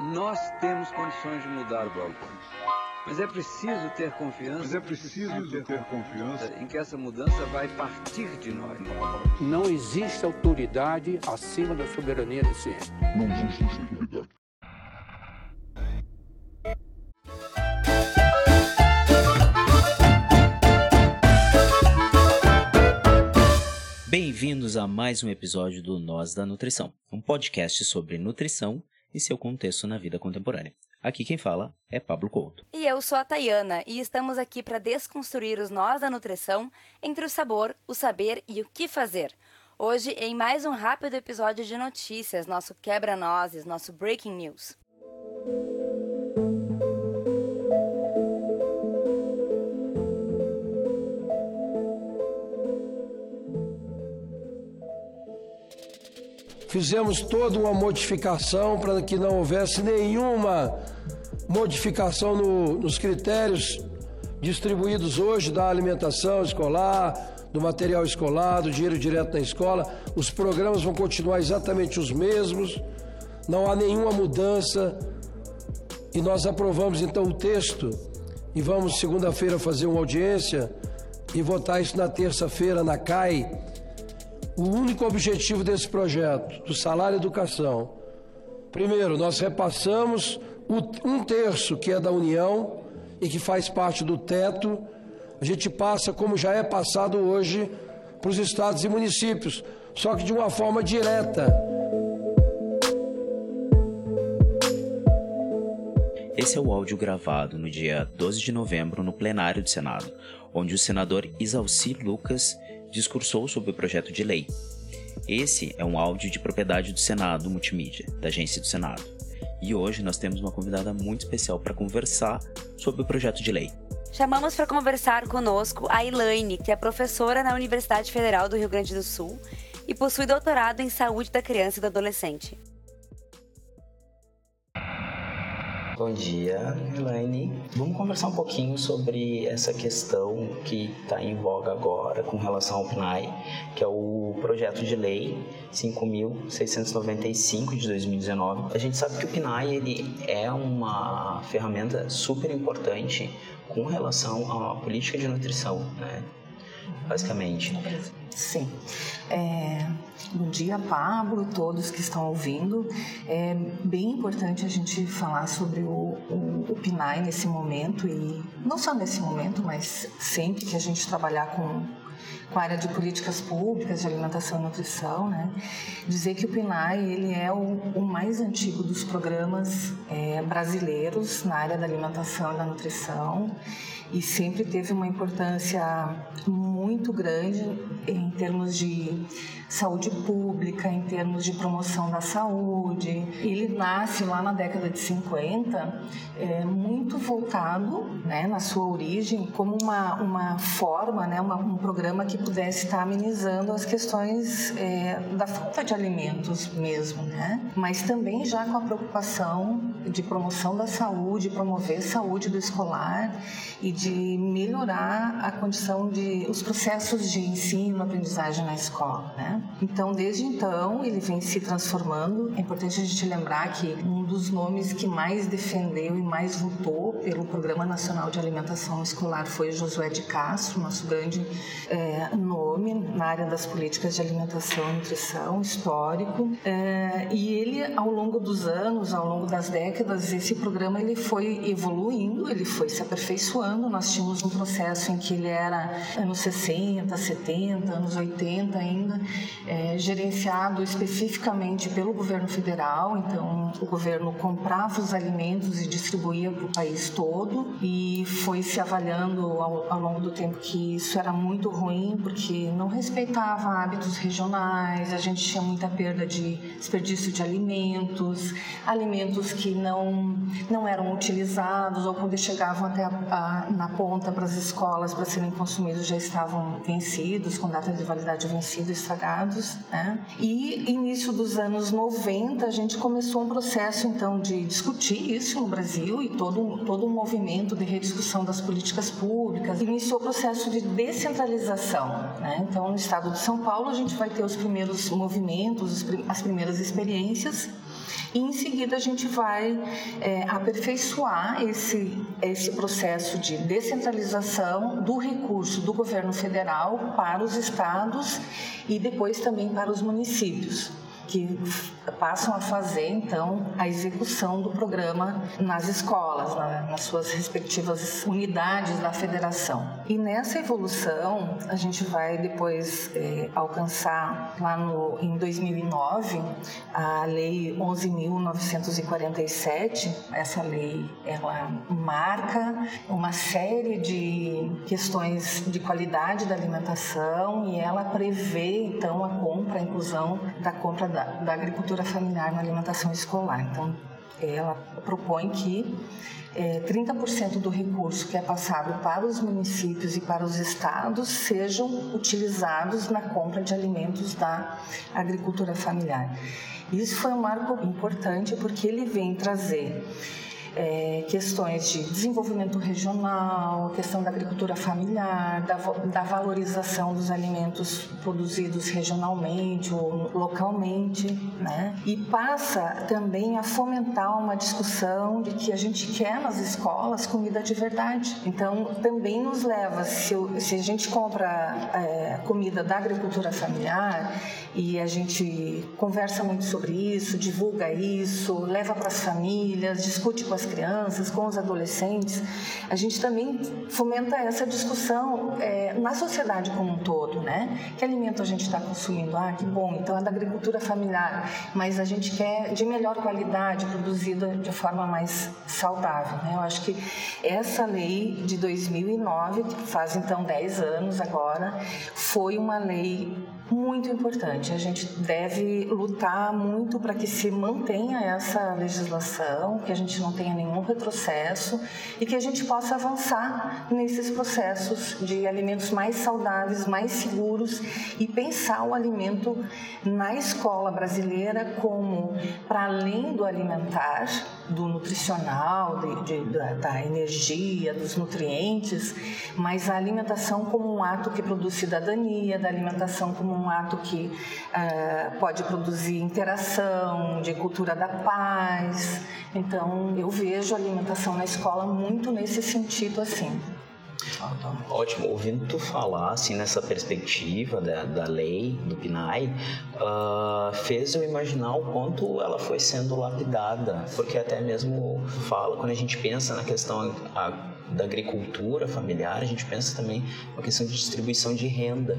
Nós temos condições de mudar o balcão. Mas é preciso ter confiança. Mas é preciso ter, ter confiança em que essa mudança vai partir de nós. Não existe autoridade acima da soberania desse ente. Não existe autoridade. Bem-vindos a mais um episódio do Nós da Nutrição, um podcast sobre nutrição e seu contexto na vida contemporânea. Aqui quem fala é Pablo Couto. E eu sou a Tayana e estamos aqui para desconstruir os nós da nutrição entre o sabor, o saber e o que fazer. Hoje, em mais um rápido episódio de notícias, nosso quebra-nozes, nosso breaking news. Fizemos toda uma modificação para que não houvesse nenhuma modificação no, nos critérios distribuídos hoje da alimentação escolar, do material escolar, do dinheiro direto na escola. Os programas vão continuar exatamente os mesmos, não há nenhuma mudança. E nós aprovamos então o texto e vamos segunda-feira fazer uma audiência e votar isso na terça-feira na CAI o único objetivo desse projeto, do salário e educação. Primeiro, nós repassamos um terço que é da União e que faz parte do teto, a gente passa como já é passado hoje para os estados e municípios, só que de uma forma direta. Esse é o áudio gravado no dia 12 de novembro no plenário do Senado, onde o senador Isalci Lucas discursou sobre o projeto de lei. Esse é um áudio de propriedade do Senado Multimídia, da agência do Senado. E hoje nós temos uma convidada muito especial para conversar sobre o projeto de lei. Chamamos para conversar conosco a Elaine, que é professora na Universidade Federal do Rio Grande do Sul e possui doutorado em saúde da criança e do adolescente. Bom dia, Elaine. Vamos conversar um pouquinho sobre essa questão que está em voga agora com relação ao PNAE, que é o projeto de lei 5.695 de 2019. A gente sabe que o PNAE ele é uma ferramenta super importante com relação à política de nutrição, né? basicamente. Sim. É, bom dia, Pablo, todos que estão ouvindo. É bem importante a gente falar sobre o, o, o PNAE nesse momento e não só nesse momento, mas sempre que a gente trabalhar com com a área de políticas públicas de alimentação e nutrição, né? Dizer que o PNAE ele é o, o mais antigo dos programas é, brasileiros na área da alimentação e da nutrição e sempre teve uma importância muito grande em termos de saúde pública, em termos de promoção da saúde. Ele nasce lá na década de 50, é, muito voltado, né, na sua origem, como uma, uma forma, né, uma, um programa que pudesse estar amenizando as questões é, da falta de alimentos mesmo, né? mas também já com a preocupação de promoção da saúde, promover saúde do escolar e de melhorar a condição de os processos de ensino, aprendizagem na escola, né? Então, desde então, ele vem se transformando. É importante a gente lembrar que um dos nomes que mais defendeu e mais lutou pelo Programa Nacional de Alimentação Escolar foi Josué de Castro, nosso grande é, nome na área das políticas de alimentação e nutrição, histórico. É, e ele, ao longo dos anos, ao longo das décadas, esse programa ele foi evoluindo, ele foi se aperfeiçoando. Nós tínhamos um processo em que ele era anos 60, 70, anos 80 ainda, é, gerenciado especificamente pelo governo federal. Então, o governo comprava os alimentos e distribuía para o país todo e foi se avaliando ao, ao longo do tempo que isso era muito ruim porque não respeitava hábitos regionais, a gente tinha muita perda de desperdício de alimentos, alimentos que não, não eram utilizados ou quando chegavam até a, a, na ponta para as escolas para serem consumidos já estavam vencidos, com data de validade vencida, estragados. Né? E início dos anos 90 a gente começou um processo então de discutir isso no Brasil e todo, todo um movimento de rediscussão das políticas públicas. Iniciou o processo de descentralização. Né? Então no estado de São Paulo a gente vai ter os primeiros movimentos, as primeiras experiências E em seguida a gente vai é, aperfeiçoar esse, esse processo de descentralização do recurso do governo federal para os estados e depois também para os municípios que passam a fazer então a execução do programa nas escolas, nas suas respectivas unidades da federação. E nessa evolução a gente vai depois é, alcançar lá no, em 2009 a lei 11.947. Essa lei ela marca uma série de questões de qualidade da alimentação e ela prevê então a compra, a inclusão da compra da, da agricultura familiar na alimentação escolar. Então, ela propõe que é, 30% do recurso que é passado para os municípios e para os estados sejam utilizados na compra de alimentos da agricultura familiar. Isso foi um marco importante porque ele vem trazer é, questões de desenvolvimento regional, questão da agricultura familiar, da, da valorização dos alimentos produzidos regionalmente ou localmente, né? E passa também a fomentar uma discussão de que a gente quer nas escolas comida de verdade. Então, também nos leva, se, se a gente compra é, comida da agricultura familiar e a gente conversa muito sobre isso, divulga isso, leva para as famílias, discute com as crianças, com os adolescentes, a gente também fomenta essa discussão é, na sociedade como um todo, né? Que alimento a gente está consumindo? Ah, que bom, então é da agricultura familiar, mas a gente quer de melhor qualidade, produzida de forma mais saudável, né? Eu acho que essa lei de 2009, que faz então 10 anos agora, foi uma lei muito importante. A gente deve lutar muito para que se mantenha essa legislação, que a gente não tenha nenhum retrocesso e que a gente possa avançar nesses processos de alimentos mais saudáveis, mais seguros e pensar o alimento na escola brasileira como, para além do alimentar, do nutricional, de, de, da, da energia, dos nutrientes, mas a alimentação como um ato que produz cidadania, da alimentação como um ato que uh, pode produzir interação, de cultura da paz. Então, eu vejo a alimentação na escola muito nesse sentido assim. Ótimo, ouvindo tu falar assim nessa perspectiva da, da lei do PNAE, uh, fez eu imaginar o quanto ela foi sendo lapidada, porque até mesmo fala quando a gente pensa na questão a, da agricultura familiar, a gente pensa também na questão de distribuição de renda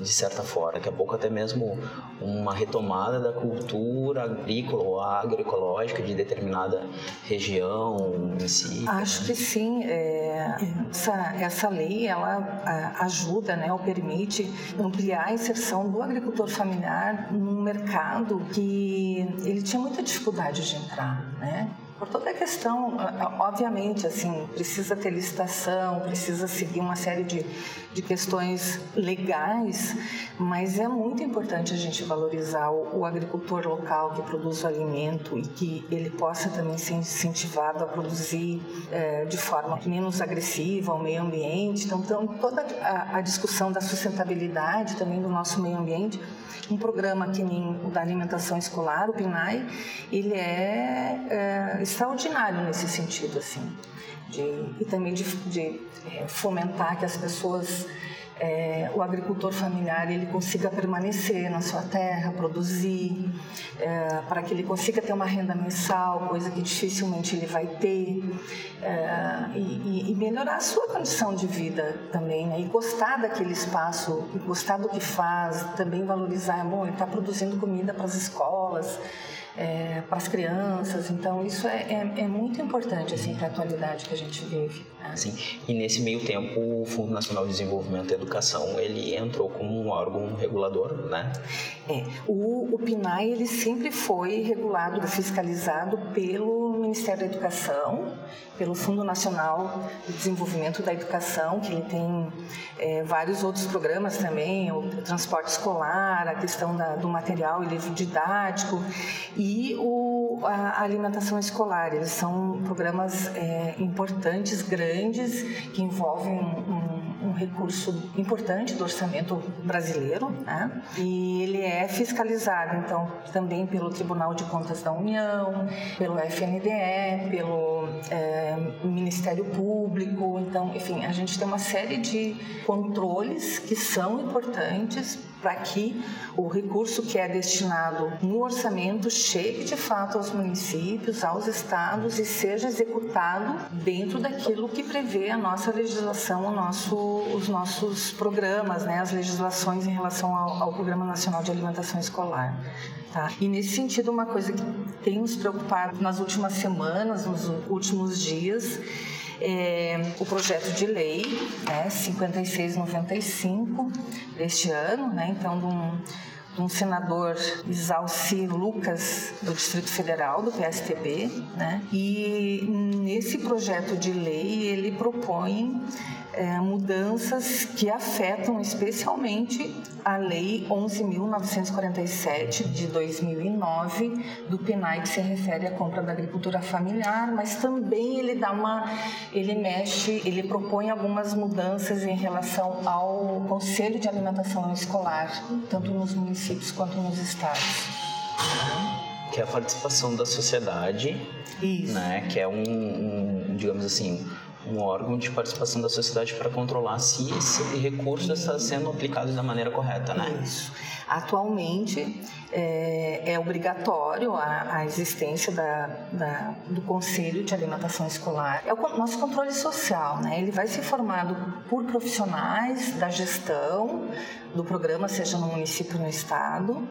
de certa forma. Daqui a pouco até mesmo uma retomada da cultura agrícola ou agroecológica de determinada região em si. Acho que sim. É, essa, essa lei ela ajuda, né, ou permite ampliar a inserção do agricultor familiar num mercado que ele tinha muita dificuldade de entrar, né? Por toda a questão, obviamente, assim, precisa ter licitação, precisa seguir uma série de, de questões legais, mas é muito importante a gente valorizar o, o agricultor local que produz o alimento e que ele possa também ser incentivado a produzir é, de forma menos agressiva ao meio ambiente. Então, então toda a, a discussão da sustentabilidade também do nosso meio ambiente um programa que nem o da alimentação escolar, o PNAE, ele é, é extraordinário nesse sentido, assim, de, e também de, de é, fomentar que as pessoas é, o agricultor familiar ele consiga permanecer na sua terra, produzir, é, para que ele consiga ter uma renda mensal, coisa que dificilmente ele vai ter, é, e, e, melhorar a sua condição de vida também, né? e gostar daquele espaço, e gostar do que faz, também valorizar, bom, ele está produzindo comida para as escolas, é, para as crianças. Então, isso é, é, é muito importante assim, para a atualidade que a gente vive. Né? Sim. E nesse meio tempo, o Fundo Nacional de Desenvolvimento e Educação ele entrou como um órgão regulador, né? É. O, o PNAE ele sempre foi regulado, fiscalizado pelo Ministério da Educação, pelo Fundo Nacional de Desenvolvimento da Educação, que ele tem é, vários outros programas também, o transporte escolar, a questão da, do material e livro didático e o, a alimentação escolar. Eles são programas é, importantes, grandes, que envolvem um, um recurso importante do orçamento brasileiro, né? e ele é fiscalizado, então, também pelo Tribunal de Contas da União, pelo FNDE, pelo é, Ministério Público, então, enfim, a gente tem uma série de controles que são importantes para que o recurso que é destinado no orçamento chegue de fato aos municípios, aos estados e seja executado dentro daquilo que prevê a nossa legislação, nosso, os nossos programas, né, as legislações em relação ao, ao Programa Nacional de Alimentação Escolar. Tá? E nesse sentido, uma coisa que tem nos preocupado nas últimas semanas, nos últimos dias, é, o projeto de lei né, 5695 deste ano, né, então de um, de um senador Isalci Lucas do Distrito Federal do PSTB, né, e nesse projeto de lei ele propõe é, mudanças que afetam especialmente a Lei 11.947 de 2009 do PNAE que se refere à compra da agricultura familiar, mas também ele dá uma, ele mexe, ele propõe algumas mudanças em relação ao Conselho de Alimentação Escolar, tanto nos municípios quanto nos estados. Que é a participação da sociedade, Isso. né? Que é um, um digamos assim, um órgão de participação da sociedade para controlar se esse recurso está sendo aplicado da maneira correta, né? Isso. Atualmente é, é obrigatório a, a existência da, da, do Conselho de Alimentação Escolar. É o nosso controle social, né? Ele vai ser formado por profissionais da gestão do programa, seja no município ou no estado,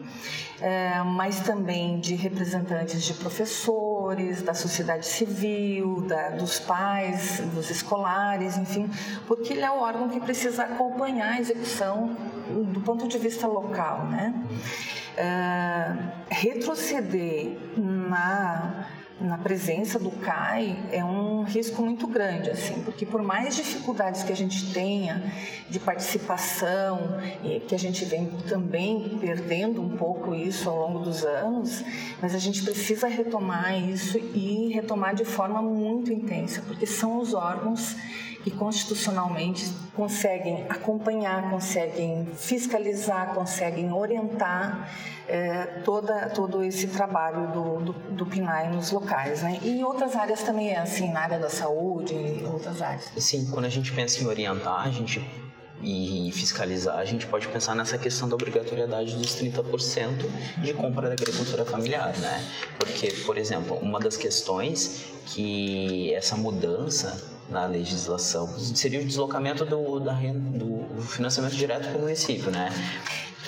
é, mas também de representantes de professores, da sociedade civil, da, dos pais, dos escolares, enfim, porque ele é o órgão que precisa acompanhar a execução do ponto de vista local, né? Uh, retroceder na na presença do CAI é um risco muito grande, assim, porque por mais dificuldades que a gente tenha de participação, que a gente vem também perdendo um pouco isso ao longo dos anos, mas a gente precisa retomar isso e retomar de forma muito intensa, porque são os órgãos que constitucionalmente conseguem acompanhar, conseguem fiscalizar, conseguem orientar é, toda, todo esse trabalho do, do, do, PNAE nos locais. Né? E em outras áreas também é assim, na área da saúde e outras áreas. Sim, quando a gente pensa em orientar, a gente e fiscalizar, a gente pode pensar nessa questão da obrigatoriedade dos 30% de compra da agricultura familiar, né? Porque, por exemplo, uma das questões que essa mudança na legislação seria o deslocamento do, da, do financiamento direto para o município, né?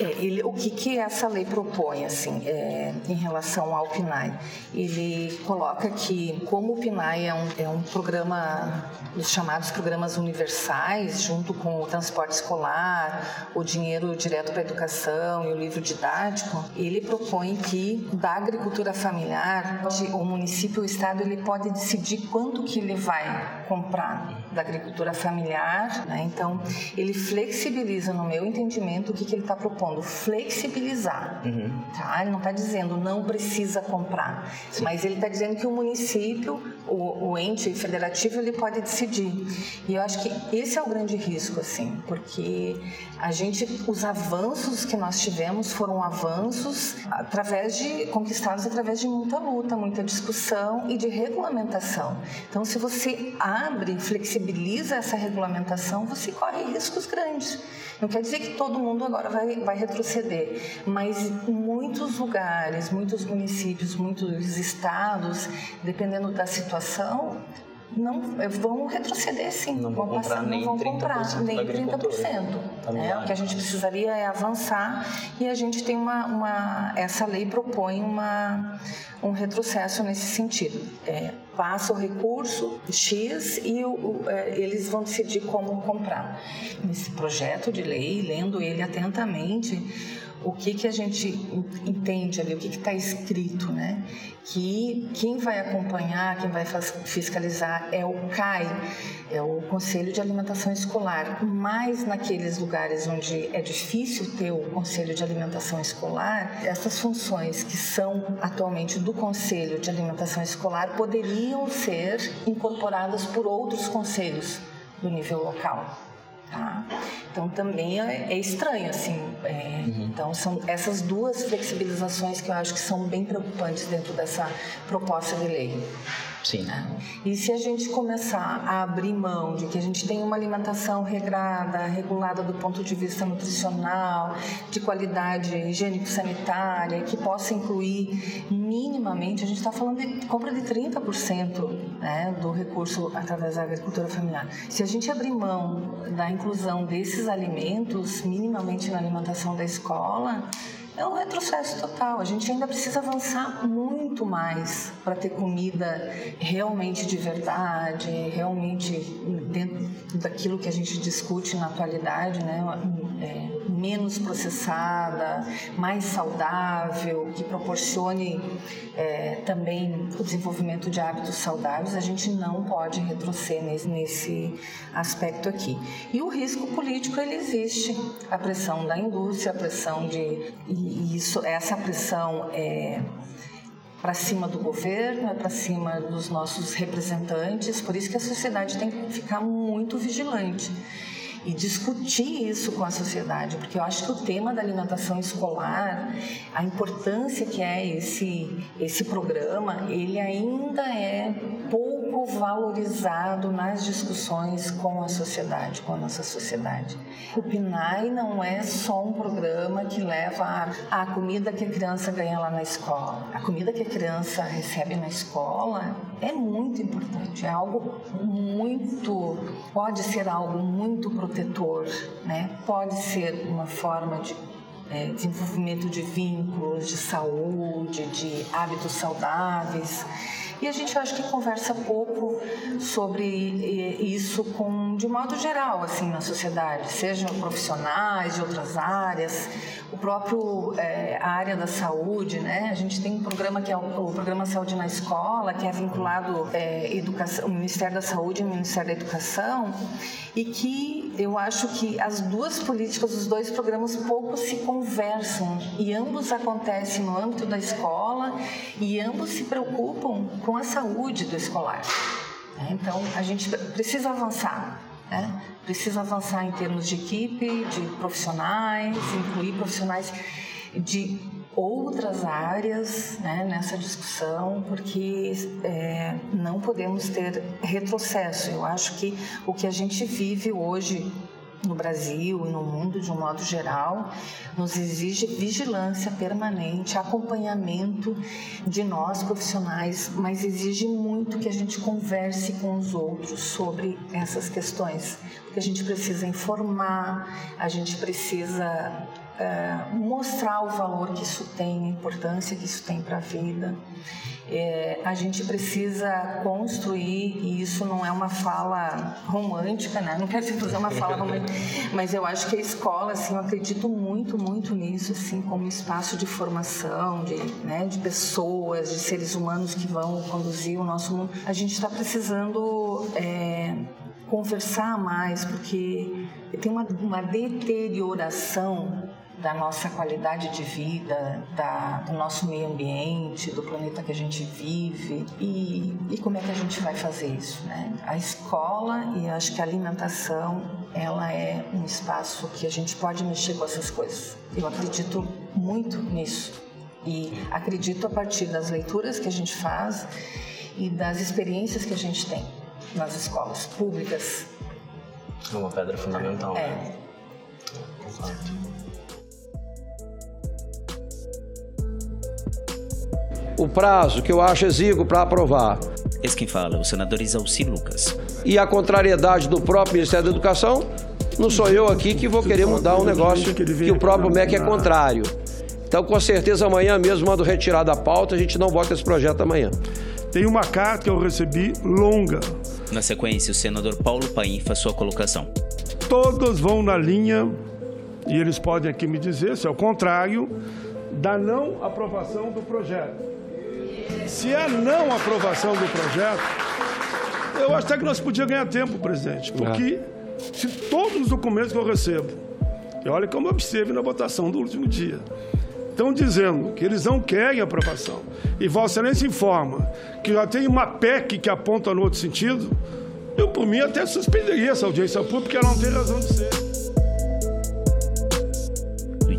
É, ele, o que, que essa lei propõe, assim, é, em relação ao PNAE? Ele coloca que, como o PNAE é um, é um programa, os chamados programas universais, junto com o transporte escolar, o dinheiro direto para a educação e o livro didático, ele propõe que, da agricultura familiar, o município o estado, ele pode decidir quanto que ele vai comprar da agricultura familiar, né? então, ele flexibiliza, no meu entendimento, o que, que ele está propondo flexibilizar. Uhum. Tá? Ele não está dizendo não precisa comprar, Sim. mas ele está dizendo que o município, o, o, ente federativo, ele pode decidir. E eu acho que esse é o grande risco, assim, porque a gente, os avanços que nós tivemos foram avanços através de conquistados através de muita luta, muita discussão e de regulamentação. Então, se você abre, flexibiliza essa regulamentação, você corre riscos grandes. Não quer dizer que todo mundo agora vai, vai retroceder, mas muitos lugares, muitos municípios, muitos estados, dependendo da situação, não vão retroceder sim, não vão, comprar passar, nem não vão comprar nem 30%. Né? O que a gente precisaria é avançar e a gente tem uma, uma essa lei propõe uma um retrocesso nesse sentido. É, passa o recurso X e o, é, eles vão decidir como comprar. Nesse projeto de lei, lendo ele atentamente, o que, que a gente entende ali, o que está escrito, né? Que quem vai acompanhar, quem vai fiscalizar é o CAI, é o Conselho de Alimentação Escolar. Mas naqueles lugares onde é difícil ter o Conselho de Alimentação Escolar, essas funções que são atualmente do Conselho de Alimentação Escolar poderiam ser incorporadas por outros conselhos do nível local. Tá? Então também é, é estranho, assim. É, uhum. Então são essas duas flexibilizações que eu acho que são bem preocupantes dentro dessa proposta de lei. Sim. Né? E se a gente começar a abrir mão de que a gente tem uma alimentação regrada, regulada do ponto de vista nutricional, de qualidade higiênico-sanitária, que possa incluir minimamente, a gente está falando de compra de 30% né, do recurso através da agricultura familiar. Se a gente abrir mão da inclusão desses alimentos minimamente na alimentação da escola, é um retrocesso total. A gente ainda precisa avançar muito mais para ter comida realmente de verdade, realmente dentro daquilo que a gente discute na atualidade, né? É, menos processada, mais saudável, que proporcione é, também o desenvolvimento de hábitos saudáveis, a gente não pode retroceder nesse, nesse aspecto aqui. E o risco político ele existe, a pressão da indústria, a pressão de e isso, essa pressão é para cima do governo, é para cima dos nossos representantes, por isso que a sociedade tem que ficar muito vigilante e discutir isso com a sociedade, porque eu acho que o tema da alimentação escolar, a importância que é esse esse programa, ele ainda é pouco valorizado nas discussões com a sociedade, com a nossa sociedade. O PNAE não é só um programa que leva a, comida que a criança ganha lá na escola. A comida que a criança recebe na escola é muito importante, é algo muito, pode ser algo muito protetor, né? Pode ser uma forma de é, desenvolvimento de vínculos, de saúde, de hábitos saudáveis. E a gente acho que conversa pouco sobre isso com, de modo geral, assim, na sociedade, sejam profissionais de outras áreas, o próprio é, área da saúde, né? A gente tem um programa que é o, o programa Saúde na Escola, que é vinculado é, educação, o Ministério da Saúde e o Ministério da Educação, e que eu acho que as duas políticas, os dois programas pouco se conversam e ambos acontecem no âmbito da escola e ambos se preocupam com a saúde do escolar. Né? Então a gente precisa avançar. Né? Precisa avançar em termos de equipe, de profissionais, incluir profissionais de outras áreas né, nessa discussão, porque é, não podemos ter retrocesso. Eu acho que o que a gente vive hoje no Brasil e no mundo de um modo geral, nos exige vigilância permanente, acompanhamento de nós profissionais, mas exige muito que a gente converse com os outros sobre essas questões, porque a gente precisa informar, a gente precisa é, mostrar o valor que isso tem, a importância que isso tem para a vida. É, a gente precisa construir, e isso não é uma fala romântica, né? não quero dizer uma fala romântica, mas eu acho que a escola, assim, eu acredito muito, muito nisso, assim, como espaço de formação, de, né, de pessoas, de seres humanos que vão conduzir o nosso mundo. A gente está precisando é, conversar mais, porque tem uma, uma deterioração da nossa qualidade de vida, da, do nosso meio ambiente, do planeta que a gente vive e, e como é que a gente vai fazer isso, né? A escola e acho que a alimentação ela é um espaço que a gente pode mexer com essas coisas. Eu acredito muito nisso e acredito a partir das leituras que a gente faz e das experiências que a gente tem nas escolas públicas. É uma pedra fundamental. É. Né? Exato. O prazo que eu acho exíguo para aprovar. Esse quem fala, o senador Isalci Lucas. E a contrariedade do próprio Ministério da Educação, não sou eu aqui que vou querer mudar um negócio que o próprio MEC é contrário. Então, com certeza, amanhã mesmo mando retirar da pauta, a gente não vota esse projeto amanhã. Tem uma carta que eu recebi longa. Na sequência, o senador Paulo Paim faz sua colocação. Todos vão na linha, e eles podem aqui me dizer se é o contrário, da não aprovação do projeto. Se é não aprovação do projeto, eu acho até que nós podíamos ganhar tempo, presidente, porque é. se todos os documentos que eu recebo, e olha como eu observe na votação do último dia, estão dizendo que eles não querem aprovação, e Vossa Excelência informa que já tem uma PEC que aponta no outro sentido, Eu, por mim, até suspenderia essa audiência pública, porque ela não tem razão de ser.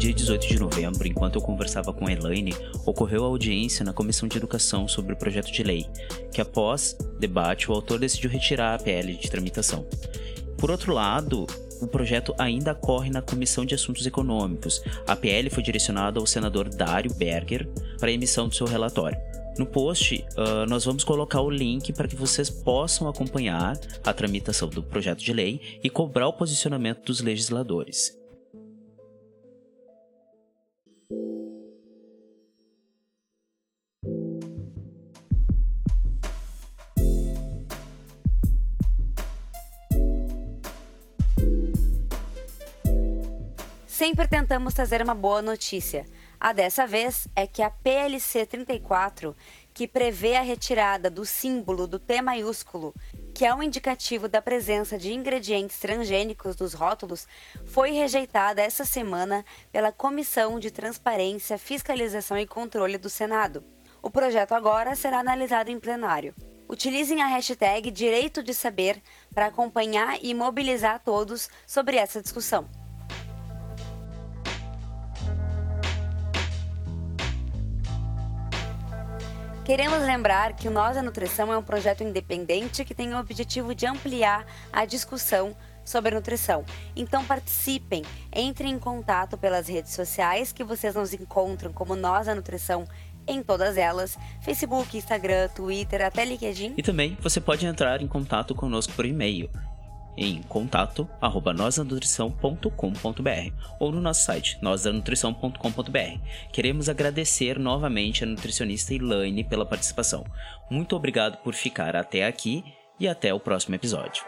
Dia 18 de novembro, enquanto eu conversava com a Elaine, ocorreu a audiência na Comissão de Educação sobre o projeto de lei, que após debate o autor decidiu retirar a PL de tramitação. Por outro lado, o projeto ainda corre na Comissão de Assuntos Econômicos. A PL foi direcionada ao senador Dário Berger para a emissão do seu relatório. No post, uh, nós vamos colocar o link para que vocês possam acompanhar a tramitação do projeto de lei e cobrar o posicionamento dos legisladores. Sempre tentamos trazer uma boa notícia. A dessa vez é que a PLC 34, que prevê a retirada do símbolo do T maiúsculo, que é um indicativo da presença de ingredientes transgênicos nos rótulos, foi rejeitada essa semana pela Comissão de Transparência, Fiscalização e Controle do Senado. O projeto agora será analisado em plenário. Utilizem a hashtag Direito de Saber para acompanhar e mobilizar todos sobre essa discussão. Queremos lembrar que o Nós da Nutrição é um projeto independente que tem o objetivo de ampliar a discussão sobre a nutrição. Então participem, entrem em contato pelas redes sociais que vocês nos encontram como Nós da Nutrição em todas elas, Facebook, Instagram, Twitter, até LinkedIn. E também você pode entrar em contato conosco por e-mail em contato arroba ou no nosso site nosanutrição.com.br. Queremos agradecer novamente a nutricionista Elaine pela participação. Muito obrigado por ficar até aqui e até o próximo episódio.